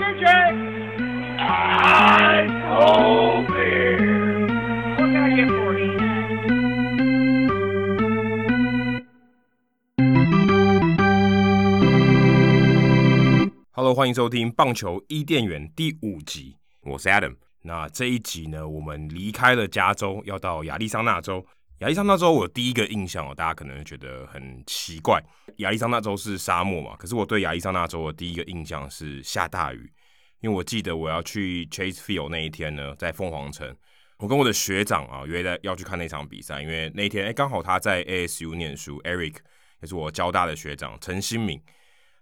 DJ I told beer. What can I get for you? Hello，欢迎收听棒球伊甸园第五集，我是 Adam。那这一集呢，我们离开了加州，要到亚利桑那州。亚利桑那州，我第一个印象哦，大家可能觉得很奇怪。亚利桑那州是沙漠嘛，可是我对亚利桑那州的第一个印象是下大雨。因为我记得我要去 Chase Field 那一天呢，在凤凰城，我跟我的学长啊约在要去看那场比赛，因为那天哎刚好他在 ASU 念书，Eric 也是我交大的学长陈新明。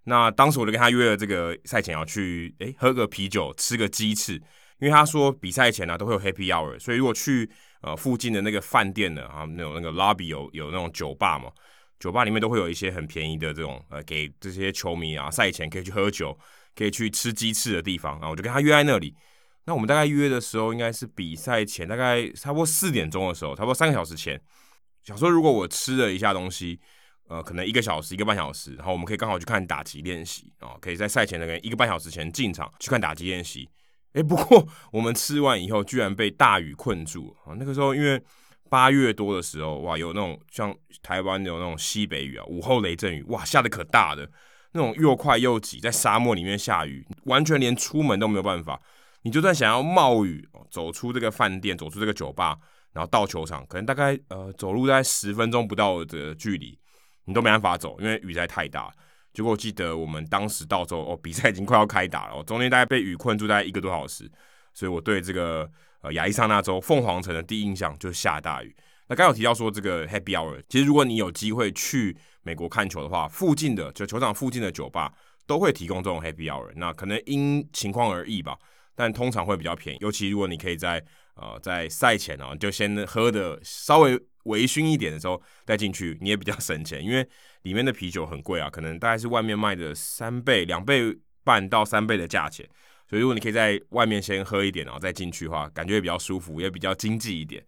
那当时我就跟他约了这个赛前要去，哎，喝个啤酒，吃个鸡翅，因为他说比赛前呢、都会有 Happy Hour，所以如果去呃附近的那个饭店呢啊，那种那个 lobby 有有那种酒吧嘛，酒吧里面都会有一些很便宜的这种呃给这些球迷啊赛前可以去喝酒，可以去吃鸡翅的地方啊，我就跟他约在那里。那我们大概约的时候应该是比赛前大概差不多四点钟的时候，差不多三个小时前，想说如果我吃了一下东西。呃，可能一个小时、一个半小时，然后我们可以刚好去看打击练习啊，可以在赛前那个一个半小时前进场去看打击练习。诶，不过我们吃完以后，居然被大雨困住啊！那个时候因为八月多的时候，哇，有那种像台湾有那种西北雨啊，午后雷阵雨，哇，下的可大的，那种又快又急，在沙漠里面下雨，完全连出门都没有办法。你就算想要冒雨走出这个饭店，走出这个酒吧，然后到球场，可能大概呃走路大概十分钟不到的距离。你都没办法走，因为雨在太大。结果我记得我们当时到时候，哦，比赛已经快要开打了，哦，中间大概被雨困住大概一个多小时。所以我对这个呃亚利桑那州凤凰城的第一印象就是下大雨。那刚有提到说这个 Happy Hour，其实如果你有机会去美国看球的话，附近的就球场附近的酒吧都会提供这种 Happy Hour。那可能因情况而异吧，但通常会比较便宜。尤其如果你可以在呃在赛前啊，就先喝的稍微。微醺一点的时候带进去，你也比较省钱，因为里面的啤酒很贵啊，可能大概是外面卖的三倍、两倍半到三倍的价钱。所以如果你可以在外面先喝一点，然后再进去的话，感觉也比较舒服，也比较经济一点。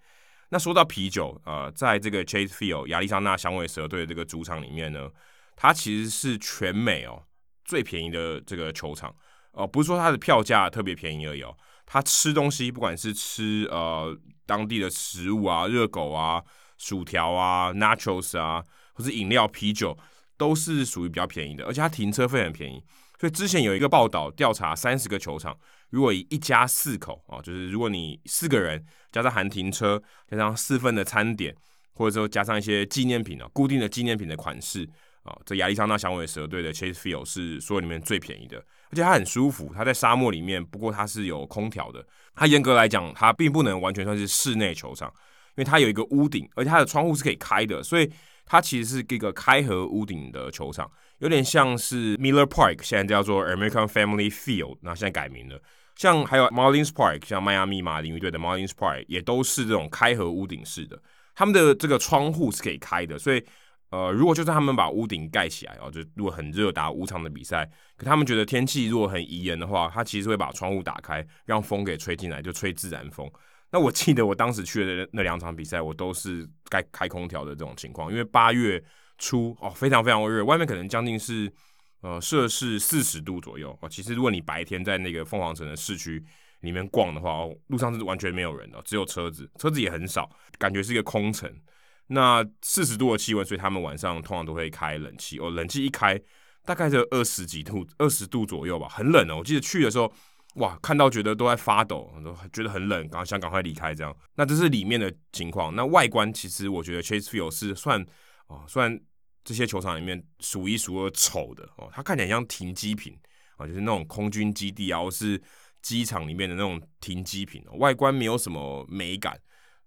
那说到啤酒，呃，在这个 Chase Field 亚利桑那响尾蛇队的这个主场里面呢，它其实是全美哦最便宜的这个球场哦，呃，不是说它的票价特别便宜而已哦，它吃东西不管是吃呃当地的食物啊，热狗啊。薯条啊，Nachos 啊，或是饮料、啤酒，都是属于比较便宜的，而且它停车费很便宜。所以之前有一个报道调查三十个球场，如果以一家四口啊，就是如果你四个人加上含停车，加上四份的餐点，或者说加上一些纪念品啊，固定的纪念品的款式啊，这亚利桑那响尾蛇队的 Chase Field 是所有里面最便宜的，而且它很舒服，它在沙漠里面，不过它是有空调的。它严格来讲，它并不能完全算是室内球场。因为它有一个屋顶，而且它的窗户是可以开的，所以它其实是一个开合屋顶的球场，有点像是 Miller Park，现在叫做 American Family Field，那现在改名了。像还有 Marlins Park，像迈阿密马林鱼队的 Marlins Park，也都是这种开合屋顶式的。他们的这个窗户是可以开的，所以呃，如果就算他们把屋顶盖起来哦，就如果很热打五场的比赛，可他们觉得天气如果很宜人的话，他其实会把窗户打开，让风给吹进来，就吹自然风。那我记得我当时去的那两场比赛，我都是该开空调的这种情况，因为八月初哦，非常非常热，外面可能将近是呃摄氏四十度左右哦。其实如果你白天在那个凤凰城的市区里面逛的话，哦，路上是完全没有人的，只有车子，车子也很少，感觉是一个空城。那四十度的气温，所以他们晚上通常都会开冷气哦，冷气一开大概就二十几度，二十度左右吧，很冷哦。我记得去的时候。哇，看到觉得都在发抖，都觉得很冷，赶想赶快离开这样。那这是里面的情况。那外观其实我觉得 Chase Field 是算哦，算这些球场里面数一数二丑的哦。它看起来像停机坪啊，就是那种空军基地然后是机场里面的那种停机坪，外观没有什么美感。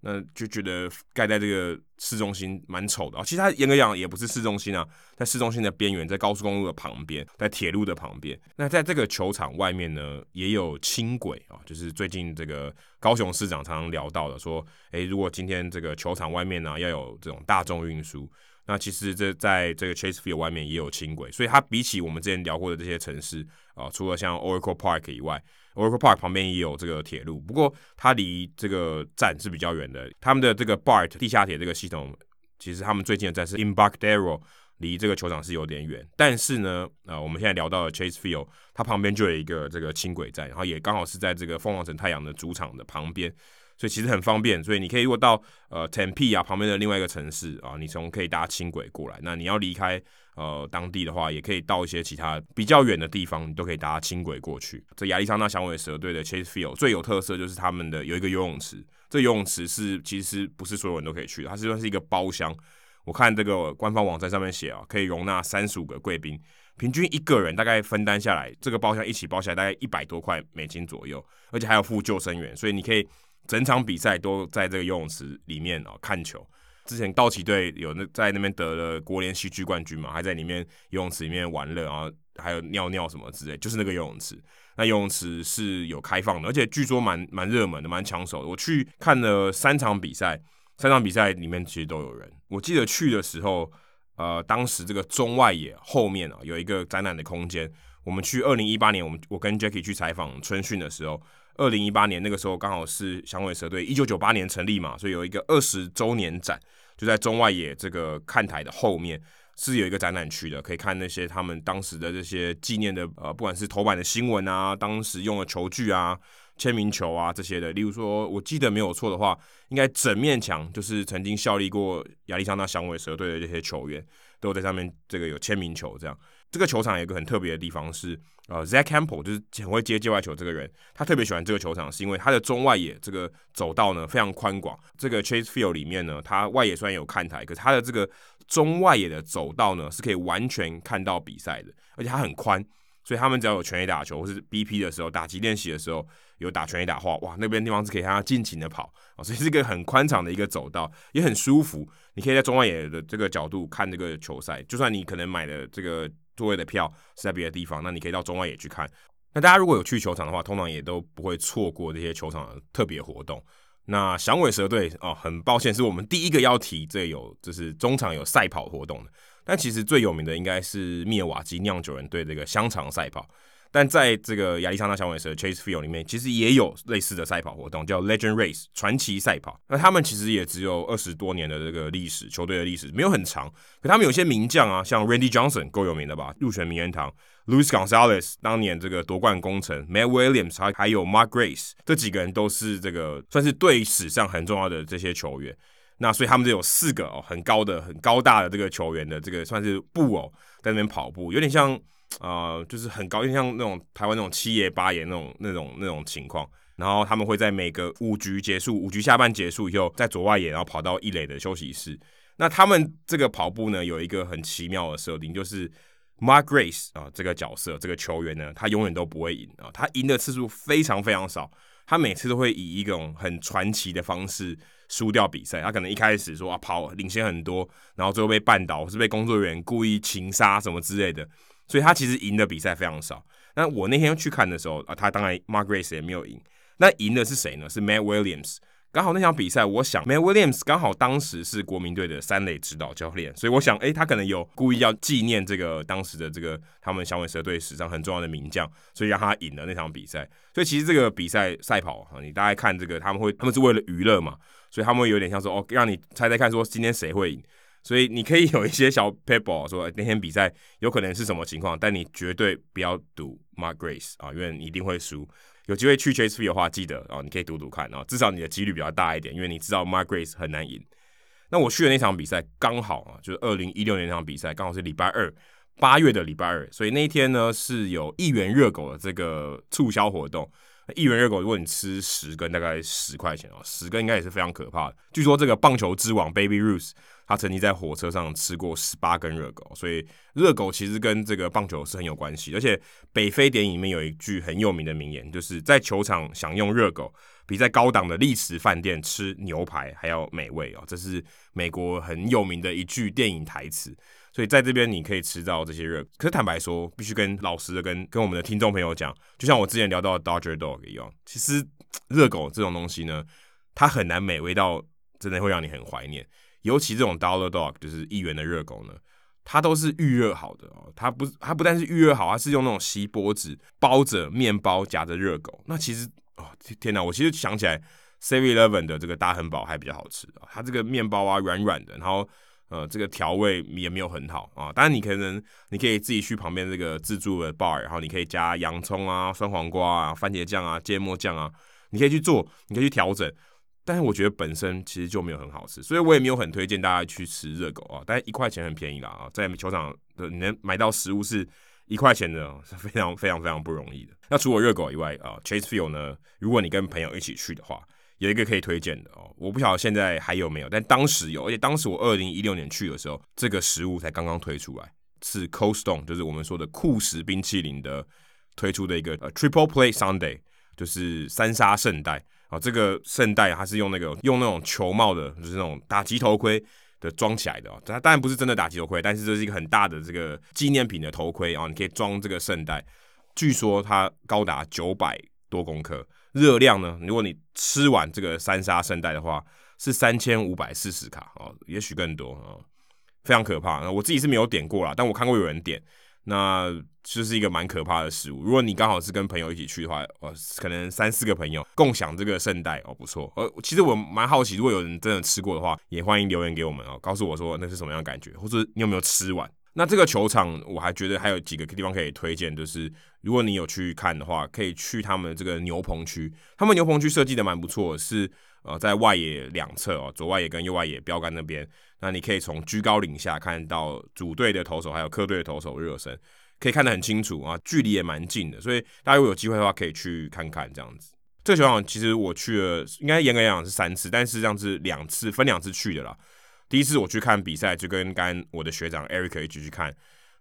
那就觉得盖在这个市中心蛮丑的啊，其实它严格讲也不是市中心啊，在市中心的边缘，在高速公路的旁边，在铁路的旁边。那在这个球场外面呢，也有轻轨啊，就是最近这个高雄市长常常聊到的，说，诶，如果今天这个球场外面呢要有这种大众运输，那其实这在这个 Chase Field 外面也有轻轨，所以它比起我们之前聊过的这些城市啊，除了像 Oracle Park 以外。Oracle Park 旁边也有这个铁路，不过它离这个站是比较远的。他们的这个 BART 地下铁这个系统，其实他们最近的站是 Embarcadero，离这个球场是有点远。但是呢，呃，我们现在聊到了 Chase Field，它旁边就有一个这个轻轨站，然后也刚好是在这个凤凰城太阳的主场的旁边。所以其实很方便，所以你可以如果到呃 Tempe 啊旁边的另外一个城市啊，你从可以搭轻轨过来。那你要离开呃当地的话，也可以到一些其他比较远的地方，你都可以搭轻轨过去。这亚利桑那响尾蛇队的 Chase Field 最有特色就是他们的有一个游泳池，这游泳池是其实不是所有人都可以去的，它是算是一个包厢。我看这个官方网站上面写啊，可以容纳三十五个贵宾，平均一个人大概分担下来，这个包厢一起包下来大概一百多块美金左右，而且还有附救生员，所以你可以。整场比赛都在这个游泳池里面哦看球。之前道奇队有那在那边得了国联西区冠军嘛，还在里面游泳池里面玩乐，啊还有尿尿什么之类，就是那个游泳池。那游泳池是有开放的，而且据说蛮蛮热门的，蛮抢手的。我去看了三场比赛，三场比赛里面其实都有人。我记得去的时候，呃，当时这个中外野后面啊有一个展览的空间。我们去二零一八年，我们我跟 Jackie 去采访春训的时候。二零一八年那个时候刚好是响尾蛇队一九九八年成立嘛，所以有一个二十周年展，就在中外野这个看台的后面是有一个展览区的，可以看那些他们当时的这些纪念的呃，不管是头版的新闻啊，当时用的球具啊、签名球啊这些的。例如说，我记得没有错的话，应该整面墙就是曾经效力过亚利桑那响尾蛇队的这些球员都在上面，这个有签名球这样。这个球场有一个很特别的地方是，呃，Zack Hample 就是很会接界外球这个人，他特别喜欢这个球场，是因为他的中外野这个走道呢非常宽广。这个 Chase Field 里面呢，它外野虽然有看台，可是它的这个中外野的走道呢是可以完全看到比赛的，而且它很宽，所以他们只要有全垒打球或是 BP 的时候，打击练习的时候有打全垒打话，哇，那边地方是可以让他尽情的跑啊，所以是一个很宽敞的一个走道，也很舒服。你可以在中外野的这个角度看这个球赛，就算你可能买的这个。座位的票是在别的地方，那你可以到中外野去看。那大家如果有去球场的话，通常也都不会错过这些球场的特别活动。那响尾蛇队哦，很抱歉是我们第一个要提这有就是中场有赛跑活动的，但其实最有名的应该是密尔瓦基酿酒人队这个香肠赛跑。但在这个亚利桑那响尾蛇 Chase Field 里面，其实也有类似的赛跑活动，叫 Legend Race 传奇赛跑。那他们其实也只有二十多年的这个历史，球队的历史没有很长。可他们有些名将啊，像 Randy Johnson 够有名的吧，入选名人堂。Luis Gonzalez 当年这个夺冠功臣，Matt Williams 还还有 Mark Grace 这几个人都是这个算是队史上很重要的这些球员。那所以他们就有四个哦，很高的、很高大的这个球员的这个算是布偶在那边跑步，有点像。啊、呃，就是很高，就像那种台湾那种七爷八爷那种那种那种情况。然后他们会在每个五局结束，五局下半结束以后，在左外野，然后跑到一垒的休息室。那他们这个跑步呢，有一个很奇妙的设定，就是 Mark Grace 啊，这个角色，这个球员呢，他永远都不会赢啊，他赢的次数非常非常少，他每次都会以一种很传奇的方式输掉比赛。他可能一开始说啊跑领先很多，然后最后被绊倒，或是被工作人员故意擒杀什么之类的。所以他其实赢的比赛非常少。那我那天去看的时候啊，他当然 margrace 也没有赢。那赢的是谁呢？是 Matt Williams。刚好那场比赛，我想 Matt Williams 刚好当时是国民队的三垒指导教练，所以我想，诶，他可能有故意要纪念这个当时的这个他们响尾蛇队史上很重要的名将，所以让他赢了那场比赛。所以其实这个比赛赛跑啊，你大概看这个，他们会他们是为了娱乐嘛，所以他们有点像说哦，让你猜猜看，说今天谁会赢。所以你可以有一些小 paper 说那天比赛有可能是什么情况，但你绝对不要赌 Mark Grace 啊，因为你一定会输。有机会去 Chase Field 的话，记得啊，你可以赌赌看啊，至少你的几率比较大一点，因为你知道 Mark Grace 很难赢。那我去的那场比赛刚好啊，就是二零一六年那场比赛刚好是礼拜二，八月的礼拜二，所以那一天呢是有一元热狗的这个促销活动。一元热狗，如果你吃十根，大概十块钱哦，十根应该也是非常可怕的。据说这个棒球之王 Baby Ruth，他曾经在火车上吃过十八根热狗，所以热狗其实跟这个棒球是很有关系。而且北非电影里面有一句很有名的名言，就是在球场享用热狗，比在高档的丽池饭店吃牛排还要美味哦。这是美国很有名的一句电影台词。所以在这边你可以吃到这些热，可是坦白说，必须跟老实的跟跟我们的听众朋友讲，就像我之前聊到的 Dodger Dog 一样，其实热狗这种东西呢，它很难美味到真的会让你很怀念。尤其这种 Dollar Dog 就是一元的热狗呢，它都是预热好的哦，它不是它不但是预热好，它是用那种锡箔纸包着面包夹着热狗。那其实哦天哪，我其实想起来 Seven Eleven 的这个大汉堡还比较好吃啊，它这个面包啊软软的，然后。呃，这个调味也没有很好啊。当然，你可能你可以自己去旁边这个自助的 bar，然后你可以加洋葱啊、酸黄瓜啊、番茄酱啊、芥末酱啊，你可以去做，你可以去调整。但是我觉得本身其实就没有很好吃，所以我也没有很推荐大家去吃热狗啊。但是一块钱很便宜啦啊，在球场的你能买到食物是一块钱的，是非常非常非常不容易的。那除了热狗以外啊，Chase Field 呢，如果你跟朋友一起去的话，有一个可以推荐的哦。我不晓得现在还有没有，但当时有，而且当时我二零一六年去的时候，这个食物才刚刚推出来，是 Cold Stone，就是我们说的酷食冰淇淋的推出的一个呃 Triple Play Sunday，就是三杀圣代。啊，这个圣代它是用那个用那种球帽的，就是那种打击头盔的装起来的哦。它当然不是真的打击头盔，但是这是一个很大的这个纪念品的头盔啊，你可以装这个圣代。据说它高达九百多公克，热量呢，如果你吃完这个三沙圣代的话，是三千五百四十卡哦，也许更多啊，非常可怕。那我自己是没有点过啦，但我看过有人点。那就是一个蛮可怕的食物。如果你刚好是跟朋友一起去的话，哦，可能三四个朋友共享这个圣代哦，不错。呃，其实我蛮好奇，如果有人真的吃过的话，也欢迎留言给我们哦，告诉我说那是什么样感觉，或者你有没有吃完。那这个球场我还觉得还有几个地方可以推荐，就是如果你有去看的话，可以去他们这个牛棚区，他们牛棚区设计的蛮不错，是呃在外野两侧哦，左外野跟右外野标杆那边。那你可以从居高临下看到主队的投手还有客队的投手热身，可以看得很清楚啊，距离也蛮近的，所以大家如果有机会的话可以去看看这样子。这个球场其实我去了，应该严格来讲是三次，但是这样子两次分两次去的啦。第一次我去看比赛，就跟刚我的学长 Eric 一起去看。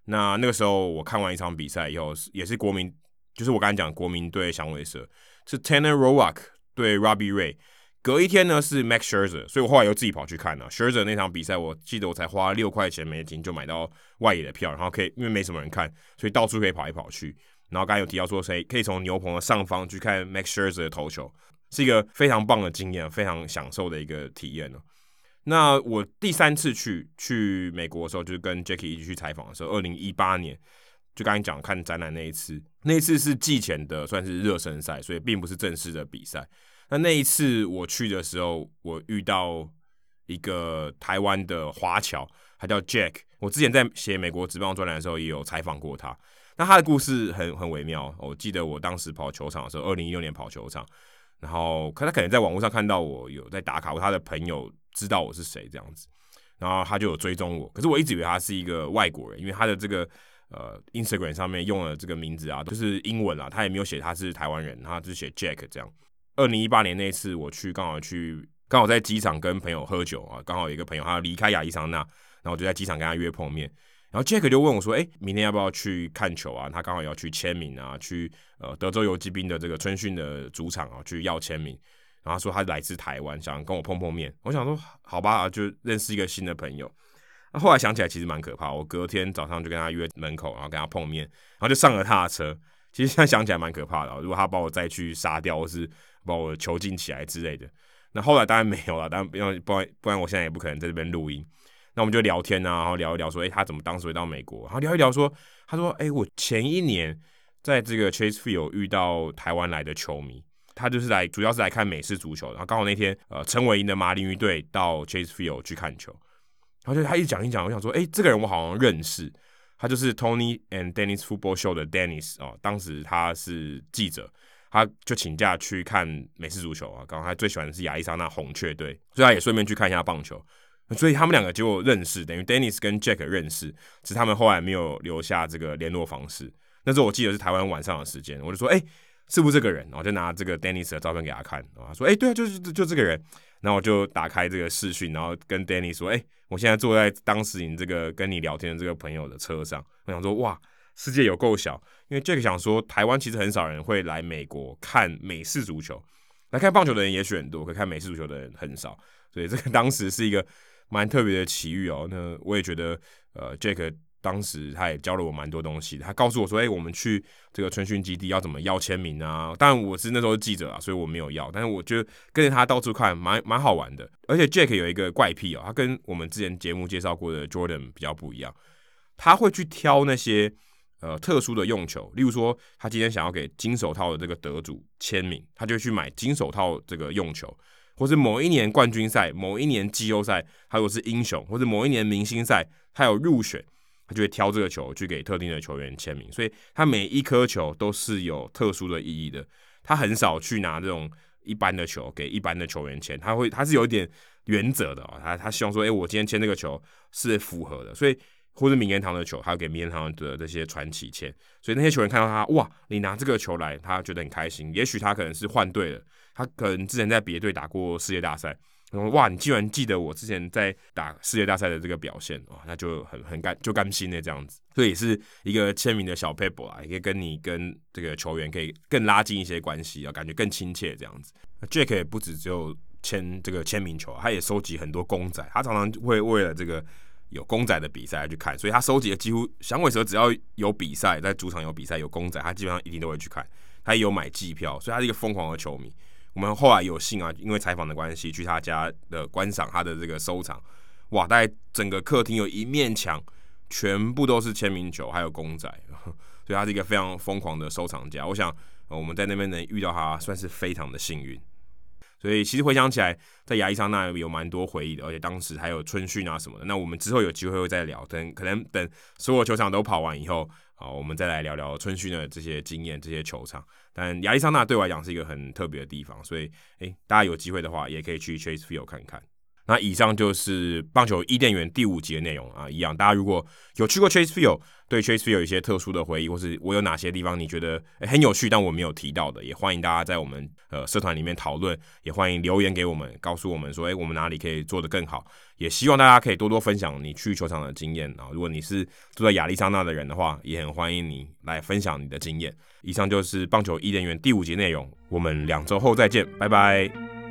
那那个时候我看完一场比赛以后，也是国民，就是我刚才讲国民对响尾蛇，是 Tanner Roark 对 Robbie Ray。隔一天呢是 Max Scherzer，所以我后来又自己跑去看了 Scherzer 那场比赛。我记得我才花六块钱美金就买到外野的票，然后可以因为没什么人看，所以到处可以跑来跑去。然后刚才有提到说，谁可以从牛棚的上方去看 Max Scherzer 的投球，是一个非常棒的经验，非常享受的一个体验呢。那我第三次去去美国的时候，就是跟 Jackie 一起去采访的时候，二零一八年，就刚才讲看展览那一次，那一次是季前的算是热身赛，所以并不是正式的比赛。那那一次我去的时候，我遇到一个台湾的华侨，他叫 Jack。我之前在写美国职棒专栏的时候，也有采访过他。那他的故事很很微妙。我记得我当时跑球场的时候，二零一六年跑球场，然后可他可能在网络上看到我有在打卡，他的朋友知道我是谁这样子，然后他就有追踪我。可是我一直以为他是一个外国人，因为他的这个呃 Instagram 上面用了这个名字啊，都是英文啊，他也没有写他是台湾人，他只写 Jack 这样。二零一八年那次，我去刚好去刚好在机场跟朋友喝酒啊，刚好有一个朋友他要离开亚利桑那，然后我就在机场跟他约碰面，然后 Jack 就问我说：“哎，明天要不要去看球啊？”他刚好要去签名啊，去呃德州游骑兵的这个春训的主场啊去要签名，然后他说他来自台湾，想跟我碰碰面。我想说好吧，就认识一个新的朋友。那后来想起来其实蛮可怕，我隔天早上就跟他约门口，然后跟他碰面，然后就上了他的车。其实现在想起来蛮可怕的，如果他把我再去杀掉，或是把我囚禁起来之类的，那后来当然没有了，当然不然不然不然我现在也不可能在这边录音。那我们就聊天啊，然后聊一聊说，诶、他怎么当时会到美国？然后聊一聊说，他说，诶、我前一年在这个 Chase Field 遇到台湾来的球迷，他就是来主要是来看美式足球，然后刚好那天呃陈伟霆的马林鱼队到 Chase Field 去看球，然后就他一讲一讲，我想说，哎、欸，这个人我好像认识，他就是 Tony and Dennis Football Show 的 Dennis 哦，当时他是记者。他就请假去看美式足球啊，刚好他最喜欢的是亚利桑那红雀队，所以他也顺便去看一下棒球。所以他们两个结果认识，等于 Dennis 跟 Jack 认识，只是他们后来没有留下这个联络方式。那时候我记得是台湾晚上的时间，我就说：“哎、是不是这个人？”然后就拿这个 Dennis 的照片给他看，他说：“哎、对啊，就是就这个人。”然后我就打开这个视讯，然后跟 Dennis 说：“哎、我现在坐在当时你这个跟你聊天的这个朋友的车上。”我想说：“哇。”世界有够小，因为 Jack 想说，台湾其实很少人会来美国看美式足球，来看棒球的人也许很多，可看美式足球的人很少，所以这个当时是一个蛮特别的奇遇哦。那我也觉得，呃，Jack 当时他也教了我蛮多东西，他告诉我说，哎、我们去这个春训基地要怎么要签名啊？当然我是那时候记者啊，所以我没有要，但是我觉得跟着他到处看，蛮蛮好玩的。而且 Jack 有一个怪癖哦，他跟我们之前节目介绍过的 Jordan 比较不一样，他会去挑那些。呃，特殊的用球，例如说，他今天想要给金手套的这个得主签名，他就去买金手套这个用球。或是某一年冠军赛、某一年季后赛，他如果是英雄，或者某一年明星赛，他有入选，他就会挑这个球去给特定的球员签名。所以，他每一颗球都是有特殊的意义的。他很少去拿这种一般的球给一般的球员签，他会他是有一点原则的啊。他他希望说，哎，我今天签这个球是符合的，所以。或者名人堂的球，还有给名人堂的这些传奇签，所以那些球员看到他，哇，你拿这个球来，他觉得很开心。也许他可能是换队了，他可能之前在别队打过世界大赛，然后哇，你竟然记得我之前在打世界大赛的这个表现，哇，那就很很甘就甘心的这样子。所以也是一个签名的小 paper 啊，也可以跟你跟这个球员可以更拉近一些关系啊，感觉更亲切这样子。Jack 也不止只有签这个签名球，他也收集很多公仔，他常常会为了这个。有公仔的比赛去看，所以他收集的几乎响尾蛇只要有比赛，在主场有比赛有公仔，他基本上一定都会去看。他也有买季票，所以他是一个疯狂的球迷。我们后来有幸啊，因为采访的关系，去他家的观赏他的这个收藏。哇，大概整个客厅有一面墙，全部都是签名球，还有公仔，所以他是一个非常疯狂的收藏家。我想我们在那边能遇到他，算是非常的幸运。所以其实回想起来，在亚利桑那有蛮多回忆的，而且当时还有春训啊什么的。那我们之后有机会会再聊，等可能等所有球场都跑完以后，啊，我们再来聊聊春训的这些经验、这些球场。但亚利桑那对我来讲是一个很特别的地方，所以诶，大家有机会的话，也可以去 Chase Field 看看。那以上就是棒球伊甸园第五集的内容啊，一样，大家如果有去过 Chase Field，对 Chase Field 有一些特殊的回忆，或是我有哪些地方你觉得很有趣，但我没有提到的，也欢迎大家在我们呃社团里面讨论，也欢迎留言给我们，告诉我们说，诶，我们哪里可以做得更好，也希望大家可以多多分享你去球场的经验啊。如果你是住在亚利桑那的人的话，也很欢迎你来分享你的经验。以上就是棒球伊甸园第五集内容，我们两周后再见，拜拜。